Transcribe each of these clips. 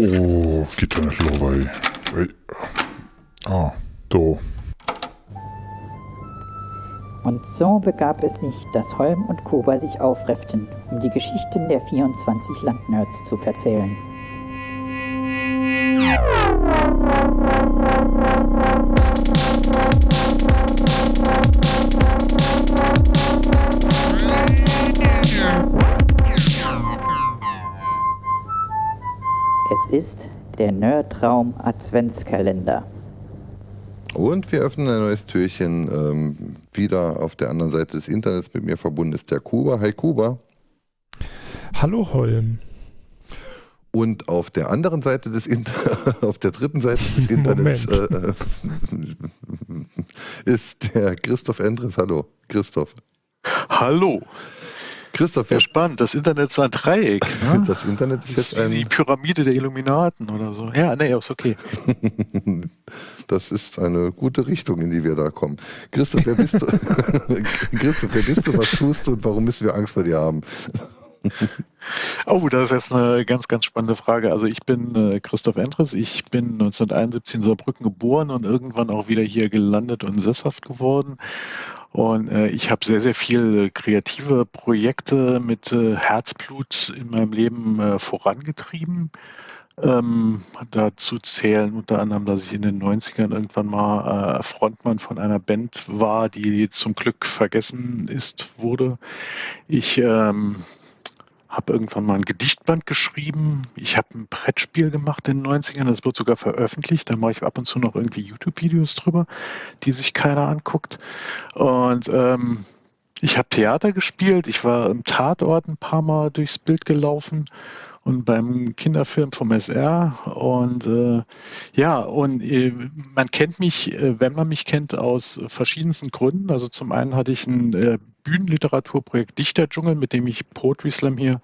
Los, ey. ey. Ah, so. Und so begab es sich, dass Holm und Kuba sich aufrefften, um die Geschichten der 24 Landnerds zu verzählen. Ist der Nerdraum Adventskalender. Und wir öffnen ein neues Türchen. Ähm, wieder auf der anderen Seite des Internets mit mir verbunden ist der Kuba. Hi Kuba. Hallo Holm. Und auf der anderen Seite des Inter auf der dritten Seite des Internets äh, ist der Christoph Endres. Hallo, Christoph. Hallo. Christoph, ja, spannend. Das Internet ist ein Dreieck. Ne? Das Internet ist, das jetzt ein... die Pyramide der Illuminaten oder so. Ja, nee, ist okay. das ist eine gute Richtung, in die wir da kommen. Christoph, wer bist du? Christoph, wer bist du? Was tust du und warum müssen wir Angst vor dir haben? Oh, das ist jetzt eine ganz, ganz spannende Frage. Also ich bin äh, Christoph Endres, ich bin 1971 in Saarbrücken geboren und irgendwann auch wieder hier gelandet und sesshaft geworden. Und äh, ich habe sehr, sehr viele kreative Projekte mit äh, Herzblut in meinem Leben äh, vorangetrieben. Ähm, dazu zählen unter anderem, dass ich in den 90ern irgendwann mal äh, Frontmann von einer Band war, die zum Glück vergessen ist, wurde. Ich ähm, habe irgendwann mal ein Gedichtband geschrieben. Ich habe ein Brettspiel gemacht in den 90ern, das wird sogar veröffentlicht. Da mache ich ab und zu noch irgendwie YouTube-Videos drüber, die sich keiner anguckt. Und ähm, ich habe Theater gespielt. Ich war im Tatort ein paar Mal durchs Bild gelaufen und beim Kinderfilm vom SR. Und äh, ja, und äh, man kennt mich, äh, wenn man mich kennt, aus verschiedensten Gründen. Also zum einen hatte ich ein äh, Bühnenliteraturprojekt Dichterdschungel, mit dem ich Poetry Slam hier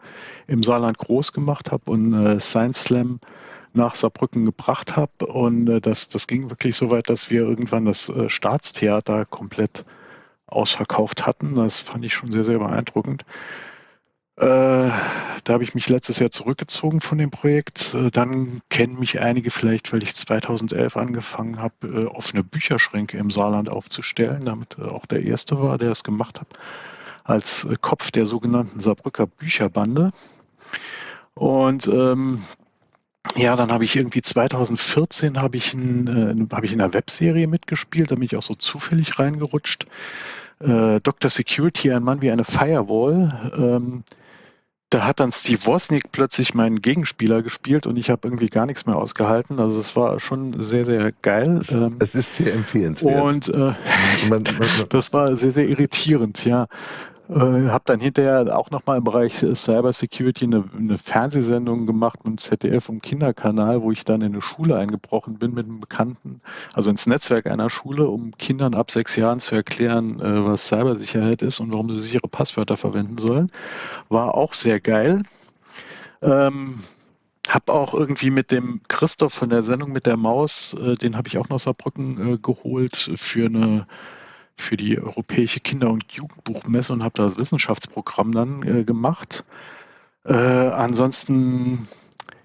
im Saarland groß gemacht habe und äh, Science Slam nach Saarbrücken gebracht habe. Und äh, das, das ging wirklich so weit, dass wir irgendwann das Staatstheater komplett ausverkauft hatten. Das fand ich schon sehr, sehr beeindruckend. Äh, da habe ich mich letztes Jahr zurückgezogen von dem Projekt. Äh, dann kennen mich einige vielleicht, weil ich 2011 angefangen habe, äh, offene Bücherschränke im Saarland aufzustellen, damit auch der Erste war, der es gemacht hat, als Kopf der sogenannten Saarbrücker Bücherbande. Und ähm, ja, dann habe ich irgendwie 2014 habe ich, ein, äh, hab ich in einer Webserie mitgespielt, da bin ich auch so zufällig reingerutscht. Äh, Dr. Security, ein Mann wie eine Firewall. Ähm, da hat dann Steve Wozniak plötzlich meinen Gegenspieler gespielt und ich habe irgendwie gar nichts mehr ausgehalten. Also das war schon sehr, sehr geil. Ähm, es ist sehr empfehlenswert. Und äh, man, man, man, das war sehr, sehr irritierend, ja. Äh, habe dann hinterher auch nochmal im Bereich Cyber Security eine, eine, Fernsehsendung gemacht mit ZDF im Kinderkanal, wo ich dann in eine Schule eingebrochen bin mit einem Bekannten, also ins Netzwerk einer Schule, um Kindern ab sechs Jahren zu erklären, äh, was Cybersicherheit ist und warum sie sichere Passwörter verwenden sollen. War auch sehr geil. Ähm, hab auch irgendwie mit dem Christoph von der Sendung mit der Maus, äh, den habe ich auch noch Saarbrücken äh, geholt für eine für die Europäische Kinder- und Jugendbuchmesse und habe das Wissenschaftsprogramm dann äh, gemacht. Äh, ansonsten,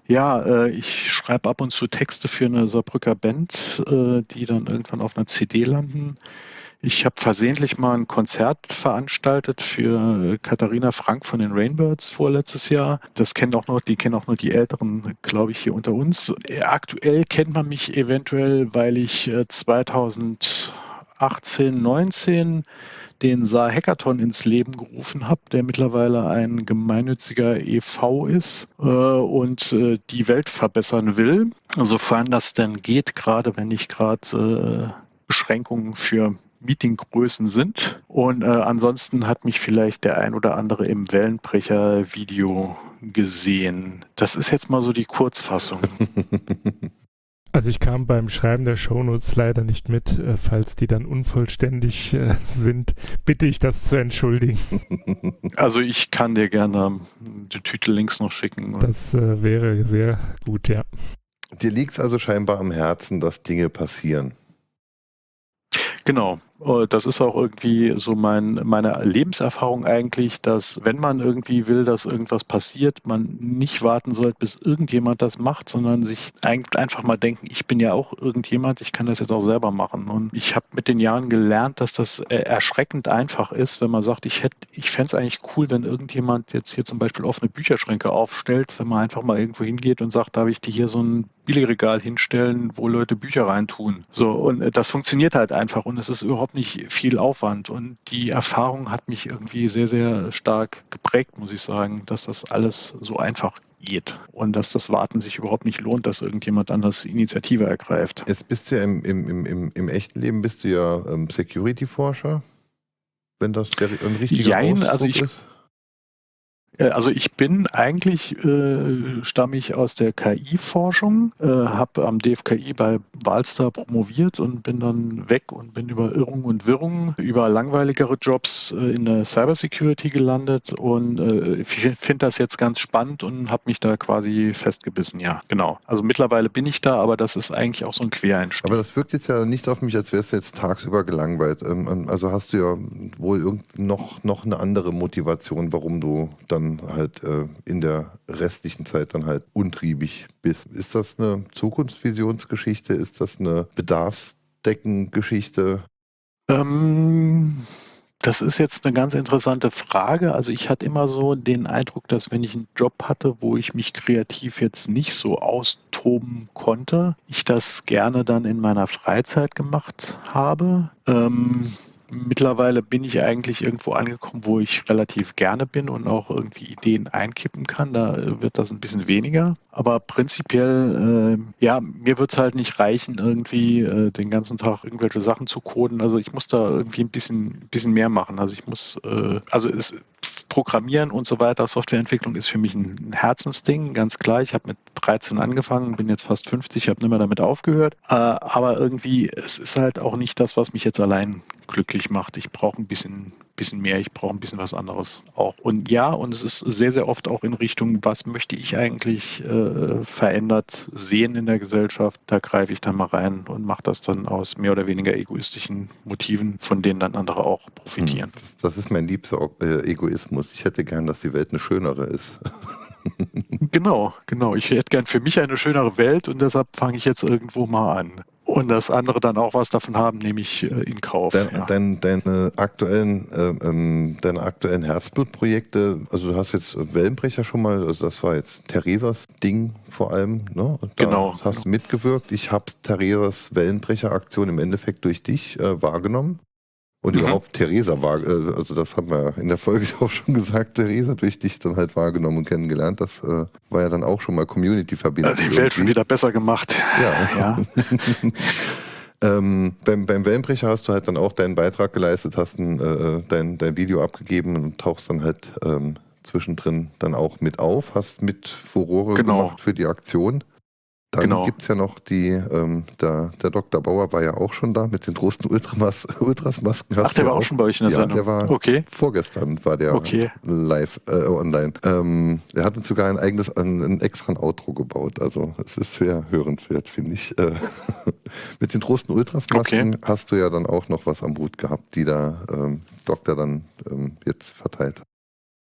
ja, äh, ich schreibe ab und zu Texte für eine Saarbrücker Band, äh, die dann irgendwann auf einer CD landen. Ich habe versehentlich mal ein Konzert veranstaltet für äh, Katharina Frank von den Rainbirds vorletztes Jahr. Das kennen auch noch, die kennen auch nur die Älteren, glaube ich, hier unter uns. Aktuell kennt man mich eventuell, weil ich 2000 äh, 18, 19 den Saar Hackathon ins Leben gerufen habe, der mittlerweile ein gemeinnütziger EV ist äh, und äh, die Welt verbessern will, sofern das denn geht, gerade wenn nicht gerade äh, Beschränkungen für Meetinggrößen sind. Und äh, ansonsten hat mich vielleicht der ein oder andere im Wellenbrecher-Video gesehen. Das ist jetzt mal so die Kurzfassung. Also ich kam beim Schreiben der Shownotes leider nicht mit. Äh, falls die dann unvollständig äh, sind, bitte ich das zu entschuldigen. Also ich kann dir gerne die Titellinks noch schicken. Das äh, wäre sehr gut, ja. Dir liegt es also scheinbar am Herzen, dass Dinge passieren. Genau. Äh, das ist auch irgendwie so mein, meine Lebenserfahrung eigentlich, dass wenn man irgendwie will, dass irgendwas passiert, man nicht warten sollte, bis irgendjemand das macht, sondern sich einfach mal denken, ich bin ja auch irgendjemand, ich kann das jetzt auch selber machen. Und ich habe mit den Jahren gelernt, dass das äh, erschreckend einfach ist, wenn man sagt, ich hätte, ich fände es eigentlich cool, wenn irgendjemand jetzt hier zum Beispiel offene Bücherschränke aufstellt, wenn man einfach mal irgendwo hingeht und sagt, darf ich dir hier so ein Billigregal hinstellen, wo Leute Bücher reintun. So, und äh, das funktioniert halt einfach und es ist überhaupt nicht viel Aufwand. Und die Erfahrung hat mich irgendwie sehr, sehr stark geprägt, muss ich sagen, dass das alles so einfach geht und dass das Warten sich überhaupt nicht lohnt, dass irgendjemand anders Initiative ergreift. Jetzt bist du ja im, im, im, im echten Leben bist du ja ähm, Security-Forscher, wenn das der, ein richtiger Jein, also ich, ist. Äh, also ich bin eigentlich, äh, stamme ich aus der KI-Forschung, äh, habe am DFKI bei Wahlstar promoviert und bin dann weg und bin über Irrungen und Wirrungen, über langweiligere Jobs äh, in der Cybersecurity gelandet und äh, ich finde das jetzt ganz spannend und habe mich da quasi festgebissen, ja, genau. Also mittlerweile bin ich da, aber das ist eigentlich auch so ein Quereinstieg. Aber das wirkt jetzt ja nicht auf mich, als wärst du jetzt tagsüber gelangweilt. Ähm, ähm, also hast du ja wohl noch, noch eine andere Motivation, warum du dann halt äh, in der restlichen Zeit dann halt untriebig bist. Ist das eine Zukunftsvisionsgeschichte? Ist das eine Bedarfsdeckengeschichte? Ähm, das ist jetzt eine ganz interessante Frage. Also ich hatte immer so den Eindruck, dass wenn ich einen Job hatte, wo ich mich kreativ jetzt nicht so austoben konnte, ich das gerne dann in meiner Freizeit gemacht habe. Ähm, mittlerweile bin ich eigentlich irgendwo angekommen, wo ich relativ gerne bin und auch irgendwie Ideen einkippen kann. Da wird das ein bisschen weniger. Aber prinzipiell, äh, ja, mir wird es halt nicht reichen, irgendwie äh, den ganzen Tag irgendwelche Sachen zu coden. Also ich muss da irgendwie ein bisschen, bisschen mehr machen. Also ich muss, äh, also es, Programmieren und so weiter, Softwareentwicklung ist für mich ein Herzensding, ganz klar. Ich habe mit 13 angefangen, bin jetzt fast 50, habe nicht mehr damit aufgehört. Äh, aber irgendwie, es ist halt auch nicht das, was mich jetzt allein glücklich macht. Ich brauche ein bisschen, bisschen mehr, ich brauche ein bisschen was anderes auch. Und ja, und es ist sehr, sehr oft auch in Richtung, was möchte ich eigentlich äh, verändert sehen in der Gesellschaft. Da greife ich dann mal rein und mache das dann aus mehr oder weniger egoistischen Motiven, von denen dann andere auch profitieren. Hm, das ist mein liebster äh, Egoismus. Ich hätte gern, dass die Welt eine schönere ist. genau, genau. Ich hätte gern für mich eine schönere Welt und deshalb fange ich jetzt irgendwo mal an. Und das andere dann auch was davon haben, nehme ich äh, in Kauf. Dein, ja. dein, deine, aktuellen, äh, ähm, deine aktuellen Herzblutprojekte, also du hast jetzt Wellenbrecher schon mal, also das war jetzt Theresas Ding vor allem, ne? Da genau. Hast du mitgewirkt. Ich habe Theresas Wellenbrecher-Aktion im Endeffekt durch dich äh, wahrgenommen. Und mhm. überhaupt Theresa war, äh, also das haben wir in der Folge auch schon gesagt, Theresa durch dich dann halt wahrgenommen und kennengelernt. Das äh, war ja dann auch schon mal Community-Verbindung. Also die Welt schon wieder besser gemacht. Ja. ja. ähm, beim, beim Wellenbrecher hast du halt dann auch deinen Beitrag geleistet, hast ein, äh, dein, dein Video abgegeben und tauchst dann halt ähm, zwischendrin dann auch mit auf, hast mit Furore genau. gemacht für die Aktion. Dann genau. gibt es ja noch die, ähm, der, der Dr. Bauer war ja auch schon da mit den großen Ultramas, Ultrasmasken. Ach, der war auch schon bei euch in der ja, Sendung? der war okay. vorgestern war der okay. live äh, online. Ähm, er hat uns sogar ein eigenes, ein, ein extra Outro gebaut. Also es ist sehr hörenswert, finde ich. Äh, mit den großen Ultrasmasken okay. hast du ja dann auch noch was am Hut gehabt, die da ähm, Doktor dann ähm, jetzt verteilt hat.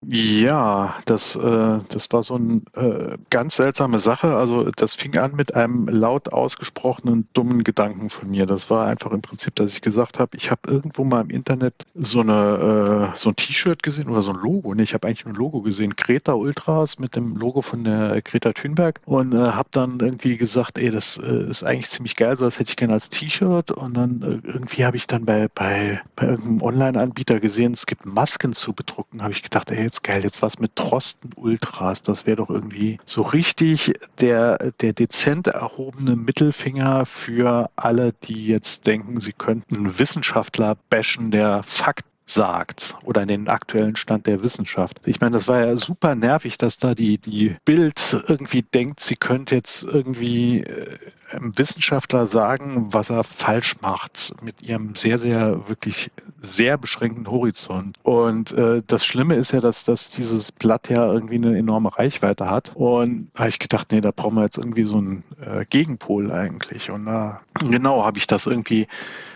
Ja, das, äh, das war so eine äh, ganz seltsame Sache. Also das fing an mit einem laut ausgesprochenen dummen Gedanken von mir. Das war einfach im Prinzip, dass ich gesagt habe, ich habe irgendwo mal im Internet so eine äh, so ein T-Shirt gesehen oder so ein Logo. Nee, ich habe eigentlich ein Logo gesehen, Greta Ultras mit dem Logo von der Greta Thunberg und äh, habe dann irgendwie gesagt, ey, das äh, ist eigentlich ziemlich geil, so das hätte ich gerne als T-Shirt. Und dann äh, irgendwie habe ich dann bei bei bei irgendeinem Online-Anbieter gesehen, es gibt Masken zu bedrucken. Habe ich gedacht, ey, jetzt geil, jetzt was mit Trosten Ultras, das wäre doch irgendwie so richtig der, der dezent erhobene Mittelfinger für alle, die jetzt denken, sie könnten Wissenschaftler bashen, der Fakt sagt oder in den aktuellen Stand der Wissenschaft. Ich meine, das war ja super nervig, dass da die, die Bild irgendwie denkt, sie könnte jetzt irgendwie äh, einem Wissenschaftler sagen, was er falsch macht mit ihrem sehr, sehr, wirklich sehr beschränkten Horizont. Und äh, das Schlimme ist ja, dass, dass dieses Blatt ja irgendwie eine enorme Reichweite hat. Und da habe ich gedacht, nee, da brauchen wir jetzt irgendwie so einen äh, Gegenpol eigentlich. Und da Genau, habe ich das irgendwie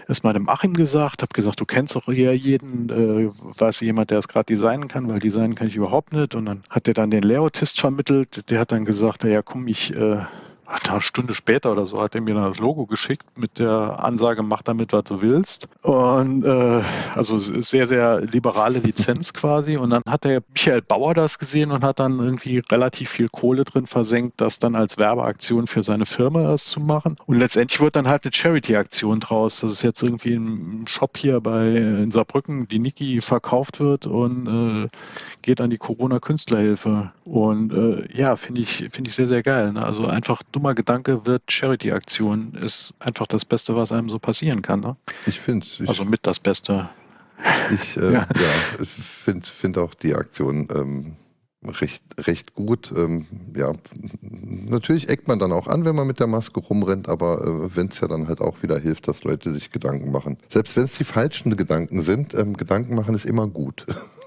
erstmal dem Achim gesagt, habe gesagt, du kennst doch hier jeden, äh, weiß jemand, der es gerade designen kann, weil designen kann ich überhaupt nicht. Und dann hat er dann den Leotist vermittelt, der hat dann gesagt, ja komm, ich äh, eine Stunde später oder so hat er mir dann das Logo geschickt mit der Ansage, mach damit, was du willst. Und äh, also sehr, sehr liberale Lizenz quasi. Und dann hat der Michael Bauer das gesehen und hat dann irgendwie relativ viel Kohle drin versenkt, das dann als Werbeaktion für seine Firma das zu machen. Und letztendlich wird dann halt eine Charity-Aktion draus. Das ist jetzt irgendwie im Shop hier bei in Saarbrücken, die Niki verkauft wird und äh, geht an die Corona-Künstlerhilfe. Und äh, ja, finde ich, finde ich sehr, sehr geil. Ne? Also einfach dummer Gedanke wird Charity-Aktion ist einfach das Beste, was einem so passieren kann. Ne? Ich finde Also mit das Beste. Ich äh, ja. ja finde find auch die Aktion ähm, recht, recht gut. Ähm, ja, natürlich eckt man dann auch an, wenn man mit der Maske rumrennt, aber äh, wenn es ja dann halt auch wieder hilft, dass Leute sich Gedanken machen. Selbst wenn es die falschen Gedanken sind, ähm, Gedanken machen ist immer gut.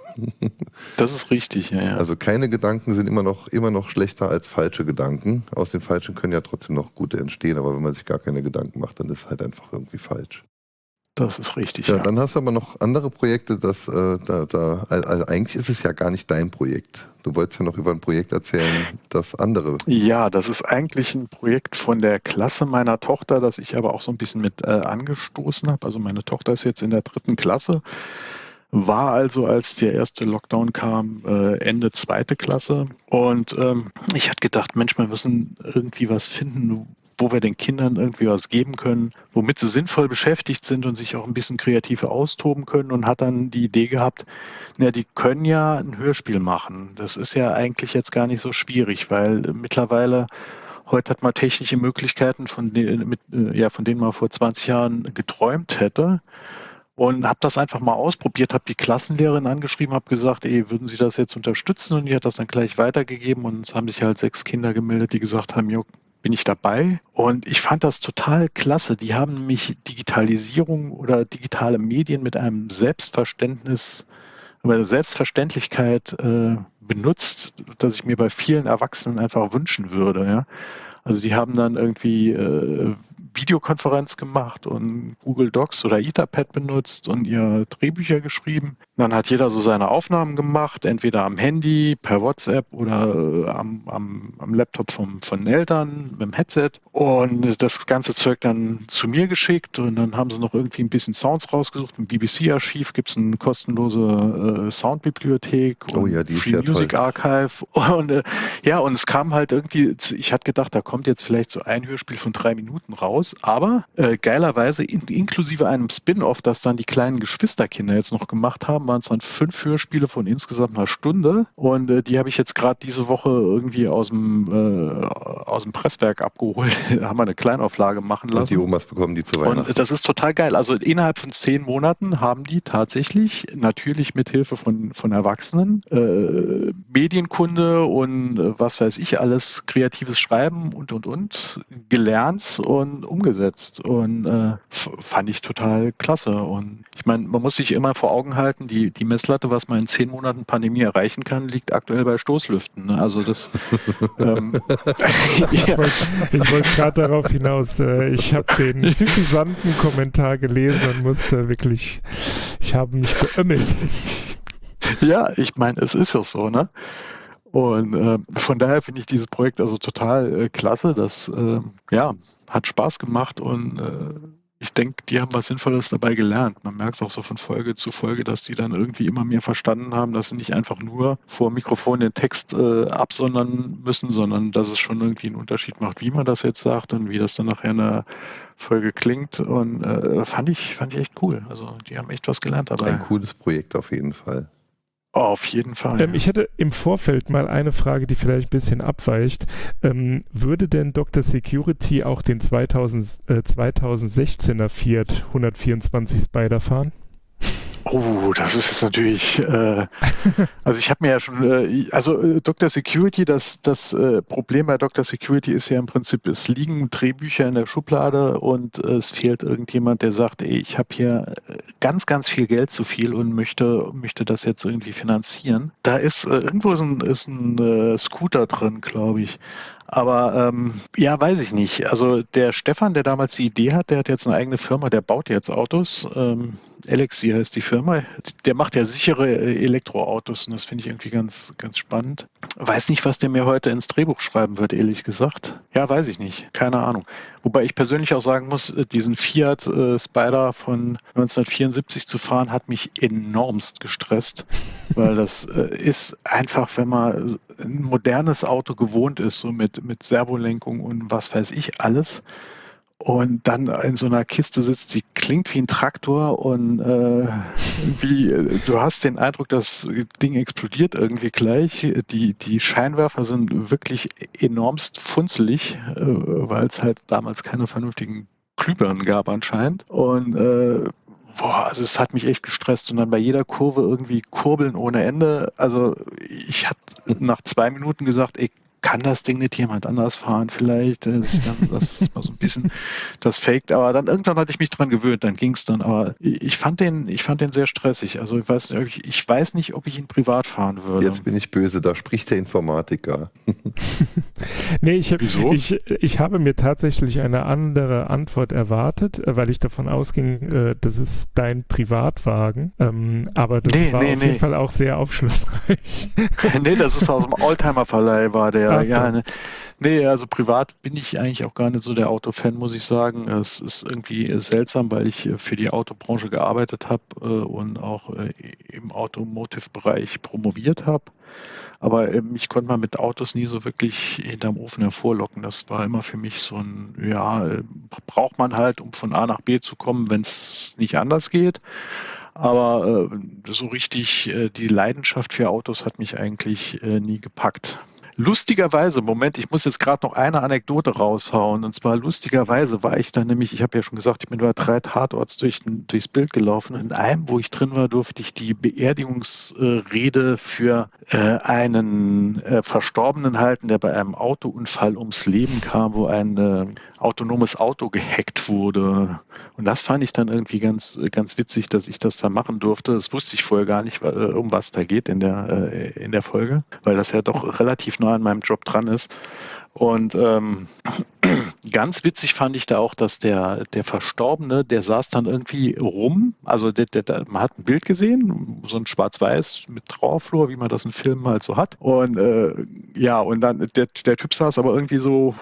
Das ist richtig, ja, ja. Also keine Gedanken sind immer noch, immer noch schlechter als falsche Gedanken. Aus den falschen können ja trotzdem noch gute entstehen, aber wenn man sich gar keine Gedanken macht, dann ist es halt einfach irgendwie falsch. Das ist richtig. Ja, ja. dann hast du aber noch andere Projekte, das, äh, da, da, also eigentlich ist es ja gar nicht dein Projekt. Du wolltest ja noch über ein Projekt erzählen, das andere. Ja, das ist eigentlich ein Projekt von der Klasse meiner Tochter, das ich aber auch so ein bisschen mit äh, angestoßen habe. Also meine Tochter ist jetzt in der dritten Klasse war also, als der erste Lockdown kam, äh, Ende zweite Klasse. Und ähm, ich hatte gedacht, Mensch, wir müssen irgendwie was finden, wo wir den Kindern irgendwie was geben können, womit sie sinnvoll beschäftigt sind und sich auch ein bisschen kreativer austoben können und hat dann die Idee gehabt, na, die können ja ein Hörspiel machen. Das ist ja eigentlich jetzt gar nicht so schwierig, weil mittlerweile heute hat man technische Möglichkeiten, von, denen, mit, äh, ja, von denen man vor 20 Jahren geträumt hätte und habe das einfach mal ausprobiert, habe die Klassenlehrerin angeschrieben, habe gesagt, ey, würden Sie das jetzt unterstützen? Und die hat das dann gleich weitergegeben und es haben sich halt sechs Kinder gemeldet, die gesagt haben, jo, bin ich dabei. Und ich fand das total klasse. Die haben nämlich Digitalisierung oder digitale Medien mit einem Selbstverständnis, mit einer Selbstverständlichkeit äh, benutzt, dass ich mir bei vielen Erwachsenen einfach wünschen würde. Ja? Also sie haben dann irgendwie äh, Videokonferenz gemacht und Google Docs oder Etherpad benutzt und ihr Drehbücher geschrieben. Dann hat jeder so seine Aufnahmen gemacht, entweder am Handy, per WhatsApp oder äh, am, am, am, Laptop vom, von Eltern mit dem Headset und das ganze Zeug dann zu mir geschickt und dann haben sie noch irgendwie ein bisschen Sounds rausgesucht. Im BBC-Archiv gibt es eine kostenlose äh, Soundbibliothek und oh ja, Free ja Music toll. Archive und äh, ja, und es kam halt irgendwie, ich hatte gedacht, da kommt jetzt vielleicht so ein Hörspiel von drei Minuten raus, aber äh, geilerweise in, inklusive einem Spin-off, das dann die kleinen Geschwisterkinder jetzt noch gemacht haben, waren es dann fünf Hörspiele von insgesamt einer Stunde und äh, die habe ich jetzt gerade diese Woche irgendwie aus dem, äh, aus dem Presswerk abgeholt, haben wir eine Kleinauflage machen lassen. Und die Omas bekommen die zu Weihnachten. Und das ist total geil. Also innerhalb von zehn Monaten haben die tatsächlich, natürlich mit Hilfe von, von Erwachsenen, äh, Medienkunde und äh, was weiß ich, alles kreatives Schreiben und und und gelernt und umgesetzt und äh, fand ich total klasse. Und ich meine, man muss sich immer vor Augen halten, die, die Messlatte, was man in zehn Monaten Pandemie erreichen kann, liegt aktuell bei Stoßlüften. Ne? Also das ähm, Ich wollte wollt gerade darauf hinaus, äh, ich habe den suffisanten Kommentar gelesen und musste wirklich, ich habe mich beömmelt. Ja, ich meine, es ist ja so, ne? Und äh, von daher finde ich dieses Projekt also total äh, klasse. Das äh, ja, hat Spaß gemacht und äh, ich denke, die haben was Sinnvolles dabei gelernt. Man merkt es auch so von Folge zu Folge, dass die dann irgendwie immer mehr verstanden haben, dass sie nicht einfach nur vor Mikrofon den Text äh, absondern müssen, sondern dass es schon irgendwie einen Unterschied macht, wie man das jetzt sagt und wie das dann nachher in der Folge klingt. Und äh, fand ich, fand ich echt cool. Also die haben echt was gelernt dabei. Ein cooles Projekt auf jeden Fall. Auf jeden Fall. Ähm, ich hätte im Vorfeld mal eine Frage, die vielleicht ein bisschen abweicht. Ähm, würde denn Dr. Security auch den 2000, äh, 2016er Fiat 124 Spider fahren? Oh, das ist jetzt natürlich, äh, also ich habe mir ja schon, äh, also äh, Dr. Security, das, das äh, Problem bei Dr. Security ist ja im Prinzip, es liegen Drehbücher in der Schublade und äh, es fehlt irgendjemand, der sagt, ey, ich habe hier äh, ganz, ganz viel Geld zu viel und möchte, möchte das jetzt irgendwie finanzieren. Da ist irgendwo ist ein, ist ein Scooter drin, glaube ich. Aber ähm, ja, weiß ich nicht. Also der Stefan, der damals die Idee hat, der hat jetzt eine eigene Firma, der baut jetzt Autos. Ähm, Alexi heißt die Firma. Der macht ja sichere äh, Elektroautos und das finde ich irgendwie ganz, ganz spannend. Weiß nicht, was der mir heute ins Drehbuch schreiben wird, ehrlich gesagt. Ja, weiß ich nicht. Keine Ahnung. Wobei ich persönlich auch sagen muss, äh, diesen Fiat äh, Spider von 1974 zu fahren, hat mich enormst gestresst, weil das äh, ist einfach, wenn man ein modernes Auto gewohnt ist, so mit mit, Servolenkung und was weiß ich alles. Und dann in so einer Kiste sitzt, die klingt wie ein Traktor und äh, wie, du hast den Eindruck, das Ding explodiert irgendwie gleich. Die, die Scheinwerfer sind wirklich enormst funzelig, äh, weil es halt damals keine vernünftigen Glühbirnen gab anscheinend. Und äh, boah, also es hat mich echt gestresst und dann bei jeder Kurve irgendwie kurbeln ohne Ende. Also ich hatte nach zwei Minuten gesagt, ey, kann das Ding nicht jemand anders fahren vielleicht? Das ist dann das ist mal so ein bisschen das faked, aber dann irgendwann hatte ich mich dran gewöhnt, dann ging es dann, aber ich fand den, ich fand den sehr stressig. Also ich weiß, ich, ich weiß nicht, ob ich ihn privat fahren würde. Jetzt bin ich böse, da spricht der Informatiker. nee, ich, Wieso? Ich, ich habe mir tatsächlich eine andere Antwort erwartet, weil ich davon ausging, äh, das ist dein Privatwagen. Ähm, aber das nee, war nee, auf nee. jeden Fall auch sehr aufschlussreich. nee, das ist aus dem Oldtimer-Verleih war der so. ja. Ne, nee, also privat bin ich eigentlich auch gar nicht so der Autofan, muss ich sagen. Es ist irgendwie seltsam, weil ich für die Autobranche gearbeitet habe äh, und auch äh, im Automotive-Bereich promoviert habe. Aber ähm, ich konnte mal mit Autos nie so wirklich hinterm Ofen hervorlocken. Das war immer für mich so ein, ja, äh, braucht man halt, um von A nach B zu kommen, wenn es nicht anders geht. Aber äh, so richtig äh, die Leidenschaft für Autos hat mich eigentlich äh, nie gepackt. Lustigerweise, Moment, ich muss jetzt gerade noch eine Anekdote raushauen. Und zwar lustigerweise war ich da nämlich, ich habe ja schon gesagt, ich bin über drei Tatorts durch, durchs Bild gelaufen. In einem, wo ich drin war, durfte ich die Beerdigungsrede für äh, einen äh, Verstorbenen halten, der bei einem Autounfall ums Leben kam, wo ein äh, autonomes Auto gehackt wurde. Und das fand ich dann irgendwie ganz, ganz witzig, dass ich das da machen durfte. Das wusste ich vorher gar nicht, um was da geht in der, äh, in der Folge, weil das ja doch relativ nah an meinem Job dran ist. Und ähm, ganz witzig fand ich da auch, dass der, der Verstorbene, der saß dann irgendwie rum. Also der, der, man hat ein Bild gesehen, so ein Schwarz-Weiß mit Trauerflur, wie man das in Filmen halt so hat. Und äh, ja, und dann der, der Typ saß aber irgendwie so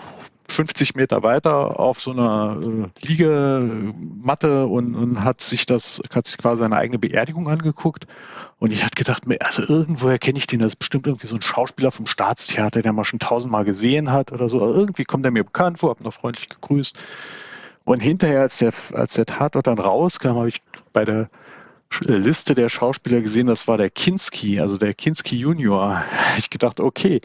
50 Meter weiter auf so einer äh, Liegematte und, und, hat sich das, hat sich quasi seine eigene Beerdigung angeguckt. Und ich hatte gedacht, also irgendwoher kenne ich den, das ist bestimmt irgendwie so ein Schauspieler vom Staatstheater, der man schon tausendmal gesehen hat oder so. irgendwie kommt er mir bekannt vor, habe noch freundlich gegrüßt. Und hinterher, als der, als der Tatort dann rauskam, habe ich bei der Liste der Schauspieler gesehen, das war der Kinski, also der Kinski Junior. Ich gedacht, okay,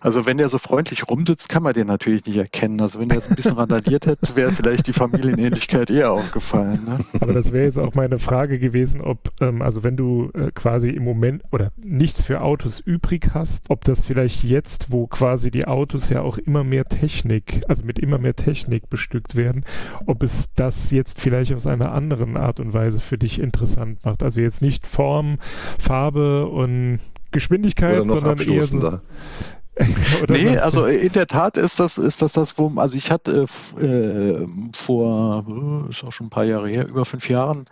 also wenn der so freundlich rumsitzt, kann man den natürlich nicht erkennen. Also wenn der jetzt ein bisschen randaliert hätte, wäre vielleicht die Familienähnlichkeit eher aufgefallen. Ne? Aber das wäre jetzt auch meine Frage gewesen, ob, ähm, also wenn du äh, quasi im Moment oder nichts für Autos übrig hast, ob das vielleicht jetzt, wo quasi die Autos ja auch immer mehr Technik, also mit immer mehr Technik bestückt werden, ob es das jetzt vielleicht aus einer anderen Art und Weise für dich interessant macht. Also jetzt nicht Form, Farbe und Geschwindigkeit, sondern eher so. nee, was? also in der Tat ist das, ist das das, wo, also ich hatte äh, vor, äh, ist auch schon ein paar Jahre her, über fünf Jahren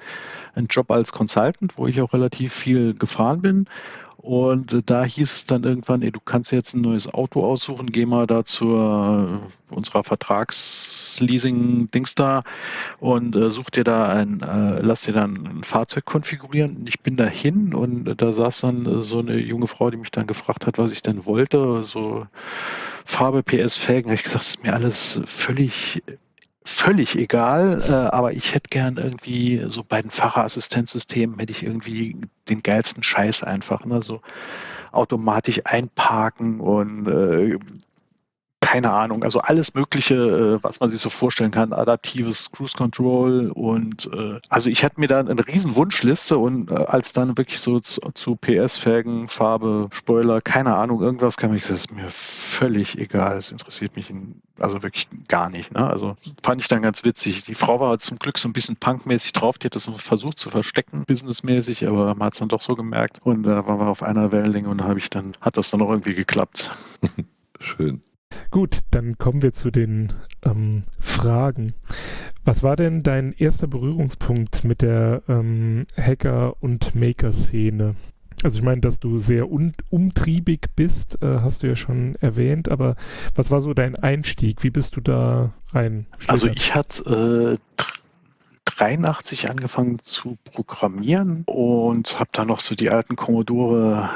einen Job als Consultant, wo ich auch relativ viel gefahren bin und da hieß es dann irgendwann, ey, du kannst jetzt ein neues Auto aussuchen, geh mal da zur unserer Vertragsleasing-Dings da und äh, such dir da ein, äh, lass dir dann ein Fahrzeug konfigurieren. Ich bin da hin und da saß dann so eine junge Frau, die mich dann gefragt hat, was ich denn wollte. So Farbe, PS, Felgen. habe ich gesagt, das ist mir alles völlig völlig egal, äh, aber ich hätte gern irgendwie so bei den Fahrerassistenzsystemen hätte ich irgendwie den geilsten Scheiß einfach, ne? so automatisch einparken und äh, keine Ahnung, also alles Mögliche, äh, was man sich so vorstellen kann, adaptives Cruise Control und äh, also ich hatte mir da eine riesen Wunschliste und äh, als dann wirklich so zu, zu PS-Felgen, Farbe, Spoiler, keine Ahnung, irgendwas kam ich gesagt, ist mir völlig egal, es interessiert mich also wirklich gar nicht. Ne? Also fand ich dann ganz witzig. Die Frau war zum Glück so ein bisschen punkmäßig drauf, die hat das versucht zu verstecken, businessmäßig, aber man hat es dann doch so gemerkt und da waren wir auf einer Wellenlänge und habe ich dann, hat das dann auch irgendwie geklappt. Schön. Gut, dann kommen wir zu den ähm, Fragen. Was war denn dein erster Berührungspunkt mit der ähm, Hacker- und Maker-Szene? Also ich meine, dass du sehr umtriebig bist, äh, hast du ja schon erwähnt, aber was war so dein Einstieg? Wie bist du da rein? Also ich hatte äh, 83 angefangen zu programmieren und habe dann noch so die alten Commodore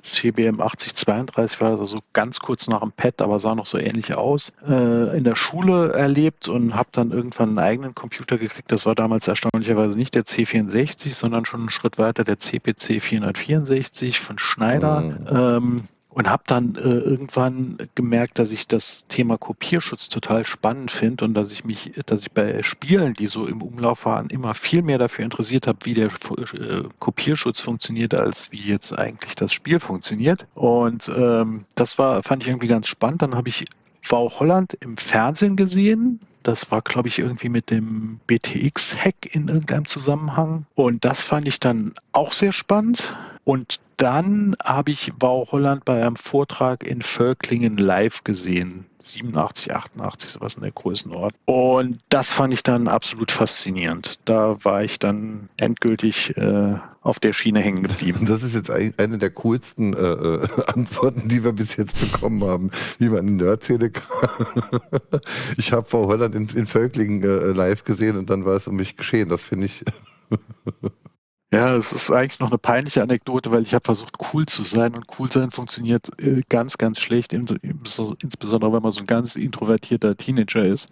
CBM 8032 war also ganz kurz nach dem Pad, aber sah noch so ähnlich aus. Äh, in der Schule erlebt und habe dann irgendwann einen eigenen Computer gekriegt. Das war damals erstaunlicherweise nicht der C64, sondern schon einen Schritt weiter der CPC 464 von Schneider. Mhm. Ähm, und habe dann äh, irgendwann gemerkt, dass ich das Thema Kopierschutz total spannend finde und dass ich mich, dass ich bei Spielen, die so im Umlauf waren, immer viel mehr dafür interessiert habe, wie der äh, Kopierschutz funktioniert, als wie jetzt eigentlich das Spiel funktioniert. Und ähm, das war, fand ich irgendwie ganz spannend. Dann habe ich Wow Holland im Fernsehen gesehen. Das war, glaube ich, irgendwie mit dem BTX-Hack in irgendeinem Zusammenhang. Und das fand ich dann auch sehr spannend. Und dann habe ich Wow Holland bei einem Vortrag in Völklingen live gesehen. 87, 88, sowas in der Größenordnung. Und das fand ich dann absolut faszinierend. Da war ich dann endgültig äh, auf der Schiene hängen geblieben. Das ist jetzt eine der coolsten äh, äh Antworten, die wir bis jetzt bekommen haben, wie man in Nerdszene kann. ich habe Wow Holland in, in Völklingen äh, live gesehen und dann war es um mich geschehen. Das finde ich. Ja, es ist eigentlich noch eine peinliche Anekdote, weil ich habe versucht, cool zu sein und cool sein funktioniert äh, ganz, ganz schlecht, insbesondere wenn man so ein ganz introvertierter Teenager ist.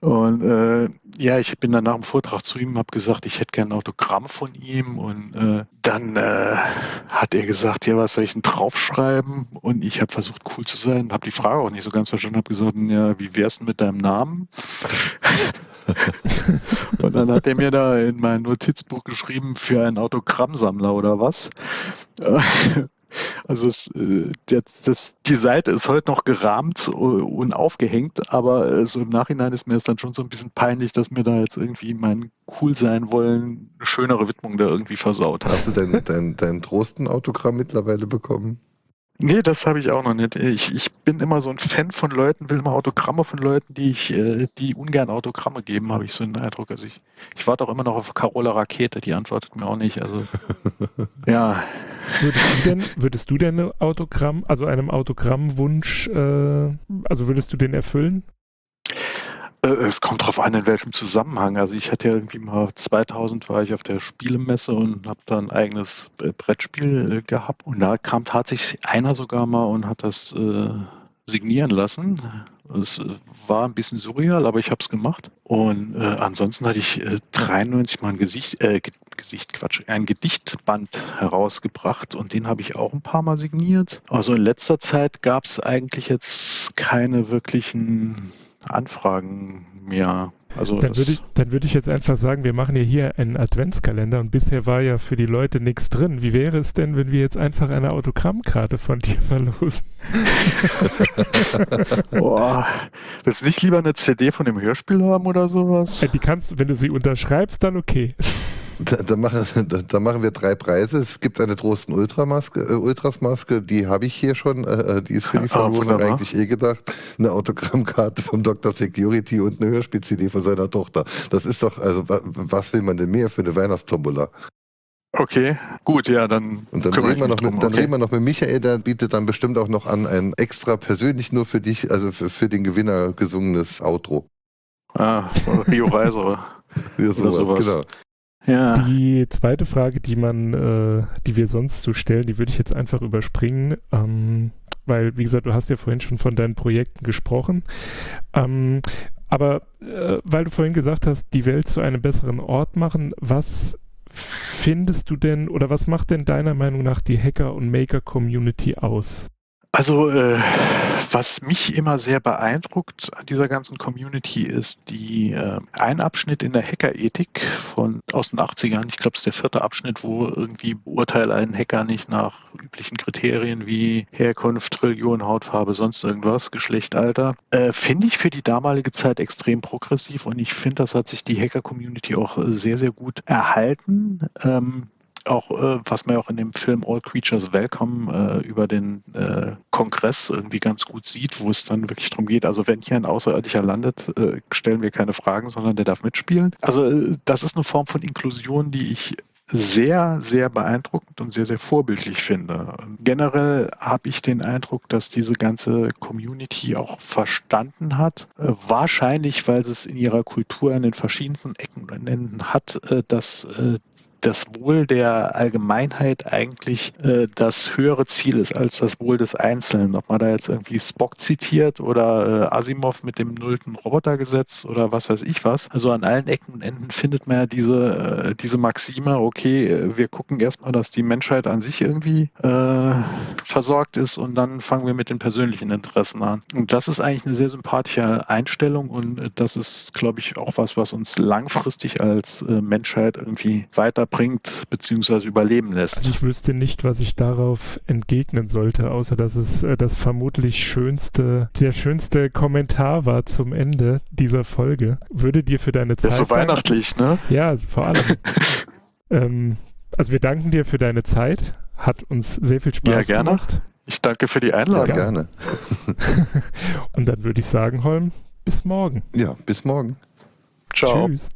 Und äh, ja, ich bin dann nach dem Vortrag zu ihm, habe gesagt, ich hätte gerne ein Autogramm von ihm. Und äh, dann äh, hat er gesagt, ja, was soll ich denn draufschreiben? Und ich habe versucht, cool zu sein, habe die Frage auch nicht so ganz verstanden, habe gesagt, ja, wie wär's denn mit deinem Namen? und dann hat er mir da in mein Notizbuch geschrieben, für einen Autogrammsammler oder was. Also es, äh, das, die Seite ist heute noch gerahmt und aufgehängt, aber äh, so im Nachhinein ist mir es dann schon so ein bisschen peinlich, dass mir da jetzt irgendwie mein cool sein wollen eine schönere Widmung da irgendwie versaut hat. Hast du dein, dein, dein Trosten-Autogramm mittlerweile bekommen? Nee, das habe ich auch noch nicht. Ich, ich bin immer so ein Fan von Leuten, will immer Autogramme von Leuten, die ich, äh, die ungern Autogramme geben, habe ich so einen Eindruck. Also ich, ich warte auch immer noch auf Carola Rakete, die antwortet mir auch nicht. Also ja. Würdest du denn, würdest du denn Autogramm, also einem Autogrammwunsch, äh, also würdest du den erfüllen? Äh, es kommt darauf an, in welchem Zusammenhang. Also ich hatte ja irgendwie mal 2000 war ich auf der Spielemesse und habe da ein eigenes äh, Brettspiel äh, gehabt und da kam tatsächlich einer sogar mal und hat das äh, signieren lassen. Es war ein bisschen surreal, aber ich habe es gemacht. Und äh, ansonsten hatte ich äh, 93 mal ein Gesicht, äh, Gesicht, Quatsch, ein Gedichtband herausgebracht und den habe ich auch ein paar Mal signiert. Also in letzter Zeit gab es eigentlich jetzt keine wirklichen Anfragen mehr. Also dann würde ich, dann ich jetzt einfach sagen, wir machen ja hier einen Adventskalender und bisher war ja für die Leute nichts drin. Wie wäre es denn, wenn wir jetzt einfach eine Autogrammkarte von dir verlosen? Boah, willst du nicht lieber eine CD von dem Hörspiel haben oder sowas? Äh, die kannst du, wenn du sie unterschreibst, dann okay. Da, da, machen, da, da, machen wir drei Preise. Es gibt eine Trosten Ultramaske, äh, Ultrasmaske, die habe ich hier schon. Äh, äh die ist für die Verlosung ah, eigentlich eh gedacht. Eine Autogrammkarte vom Dr. Security und eine Hörspiel-CD von seiner Tochter. Das ist doch, also was will man denn mehr für eine Weihnachtstombola? Okay, gut, ja, dann. Und dann, reden wir, noch mit, dann okay. reden wir noch mit Michael, der bietet dann bestimmt auch noch an ein extra persönlich nur für dich, also für, für den Gewinner gesungenes Outro. Ah, Rio Reiser. ja, sowas, sowas. Genau. Ja. Die zweite Frage, die man, äh, die wir sonst so stellen, die würde ich jetzt einfach überspringen, ähm, weil, wie gesagt, du hast ja vorhin schon von deinen Projekten gesprochen. Ähm, aber äh, weil du vorhin gesagt hast, die Welt zu einem besseren Ort machen, was findest du denn oder was macht denn deiner Meinung nach die Hacker- und Maker-Community aus? Also, äh, was mich immer sehr beeindruckt an dieser ganzen Community ist die äh, ein Abschnitt in der Hackerethik von aus den 80ern. Ich glaube, es ist der vierte Abschnitt, wo irgendwie beurteile einen Hacker nicht nach üblichen Kriterien wie Herkunft, Religion, Hautfarbe, sonst irgendwas, Geschlecht, Alter. Äh, finde ich für die damalige Zeit extrem progressiv und ich finde, das hat sich die Hacker-Community auch sehr, sehr gut erhalten. Ähm, auch, äh, was man auch in dem Film All Creatures Welcome äh, über den äh, Kongress irgendwie ganz gut sieht, wo es dann wirklich darum geht, also wenn hier ein Außerirdischer landet, äh, stellen wir keine Fragen, sondern der darf mitspielen. Also äh, das ist eine Form von Inklusion, die ich sehr, sehr beeindruckend und sehr, sehr vorbildlich finde. Generell habe ich den Eindruck, dass diese ganze Community auch verstanden hat, äh, wahrscheinlich weil es in ihrer Kultur an den verschiedensten Ecken und Enden hat, dass das Wohl der Allgemeinheit eigentlich äh, das höhere Ziel ist als das Wohl des Einzelnen. Ob man da jetzt irgendwie Spock zitiert oder äh, Asimov mit dem nullten Robotergesetz oder was weiß ich was. Also an allen Ecken und Enden findet man ja diese, äh, diese Maxime, okay, äh, wir gucken erstmal, dass die Menschheit an sich irgendwie äh, versorgt ist und dann fangen wir mit den persönlichen Interessen an. Und das ist eigentlich eine sehr sympathische Einstellung und äh, das ist, glaube ich, auch was, was uns langfristig als Menschheit irgendwie weiter bringt bzw. überleben lässt. Also ich wüsste nicht, was ich darauf entgegnen sollte, außer dass es äh, das vermutlich schönste, der schönste Kommentar war zum Ende dieser Folge. Würde dir für deine Zeit. Ja, so weihnachtlich, ne? Ja, also vor allem. ähm, also wir danken dir für deine Zeit. Hat uns sehr viel Spaß ja, gerne. gemacht. Ich danke für die Einladung. Ja, gerne. Und dann würde ich sagen, Holm, bis morgen. Ja, bis morgen. Ciao. Tschüss.